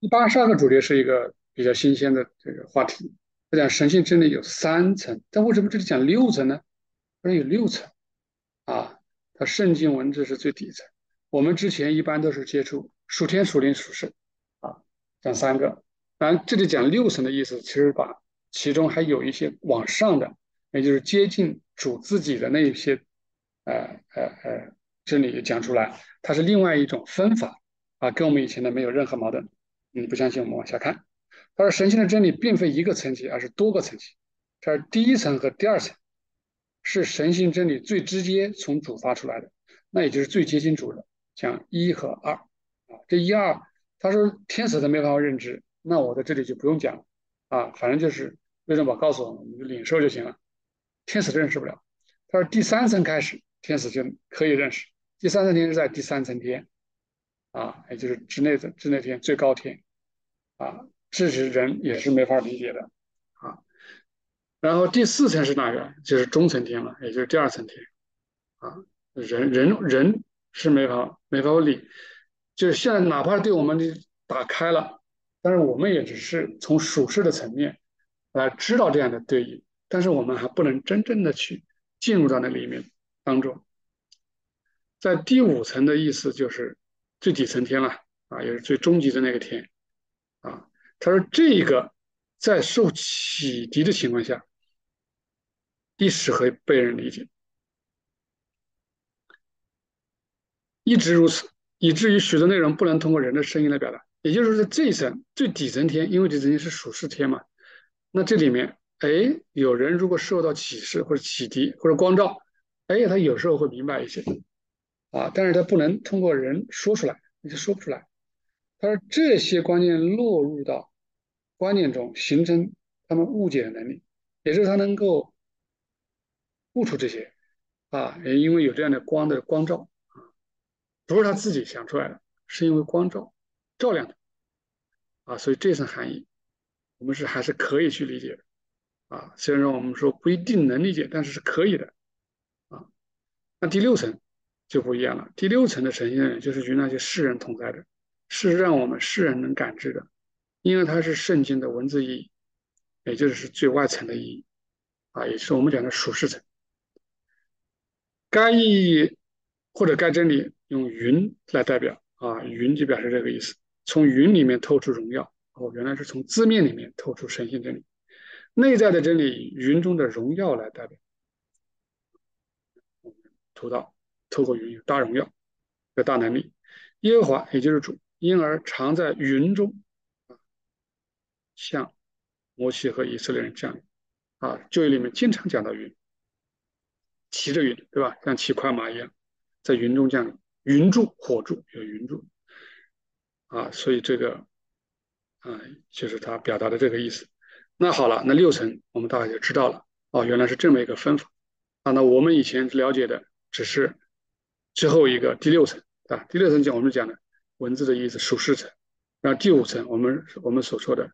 第八十二个主题是一个比较新鲜的这个话题，他讲神性真理有三层，但为什么这里讲六层呢？说有六层啊，它圣经文字是最底层。我们之前一般都是接触属天、属灵、属世啊，讲三个。当然，这里讲六层的意思，其实把其中还有一些往上的，也就是接近主自己的那一些，呃呃呃，真理讲出来，它是另外一种分法啊，跟我们以前的没有任何矛盾。你不相信，我们往下看。他说，神性的真理并非一个层级，而是多个层级。这是第一层和第二层，是神性真理最直接从主发出来的，那也就是最接近主的。讲一和二啊，这一二，他说天使都没办法认知，那我在这里就不用讲了啊，反正就是为什么告诉我们，我们就领受就行了。天使认识不了。他说第三层开始，天使就可以认识。第三层天是在第三层天啊，也就是之内的之内天最高天啊，这是人也是没法理解的啊。然后第四层是哪个？就是中层天了，也就是第二层天啊，人人人。是没法没法理，就是现在哪怕对我们的打开了，但是我们也只是从属世的层面来知道这样的对应，但是我们还不能真正的去进入到那里面当中。在第五层的意思就是最底层天了啊，也是最终极的那个天啊。他说这个在受启迪的情况下，历史会被人理解。一直如此，以至于许多内容不能通过人的声音来表达。也就是说，这一层最底层天，因为底层天是属世天嘛，那这里面，哎，有人如果受到启示或者启迪或者光照，哎，他有时候会明白一些，啊，但是他不能通过人说出来，你就说不出来。他说这些观念落入到观念中，形成他们误解的能力，也就是他能够悟出这些，啊，也因为有这样的光的光照啊。不是他自己想出来的，是因为光照照亮的啊，所以这层含义我们是还是可以去理解的啊。虽然说我们说不一定能理解，但是是可以的啊。那第六层就不一样了，第六层的神性就是与那些世人同在的，是让我们世人能感知的，因为它是圣经的文字意义，也就是最外层的意义啊，也是我们讲的属世层。该意义或者该真理。用云来代表啊，云就表示这个意思。从云里面透出荣耀，哦，原来是从字面里面透出神性真理。内在的真理，云中的荣耀来代表。图到透过云有大荣耀，有大能力。耶和华也就是主，因而常在云中啊，向摩西和以色列人降临啊。旧约里面经常讲到云，骑着云，对吧？像骑快马一样，在云中降临。云柱火柱有云柱啊，所以这个啊就是他表达的这个意思。那好了，那六层我们大概就知道了哦，原来是这么一个分法啊。那我们以前了解的只是最后一个第六层啊，第六层讲我们讲的文字的意思属世层，然后第五层我们我们所说的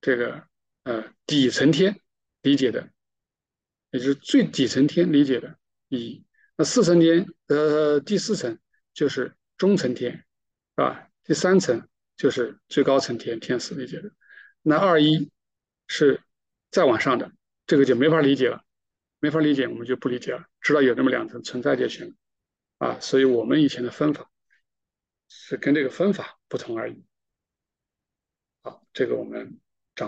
这个呃底层天理解的，也就是最底层天理解的意义。那四层天呃第四层。就是中层天，是吧？第三层就是最高层天，天使理解的。那二一是再往上的，这个就没法理解了，没法理解，我们就不理解了。知道有那么两层存在就行了，啊，所以我们以前的分法是跟这个分法不同而已。好，这个我们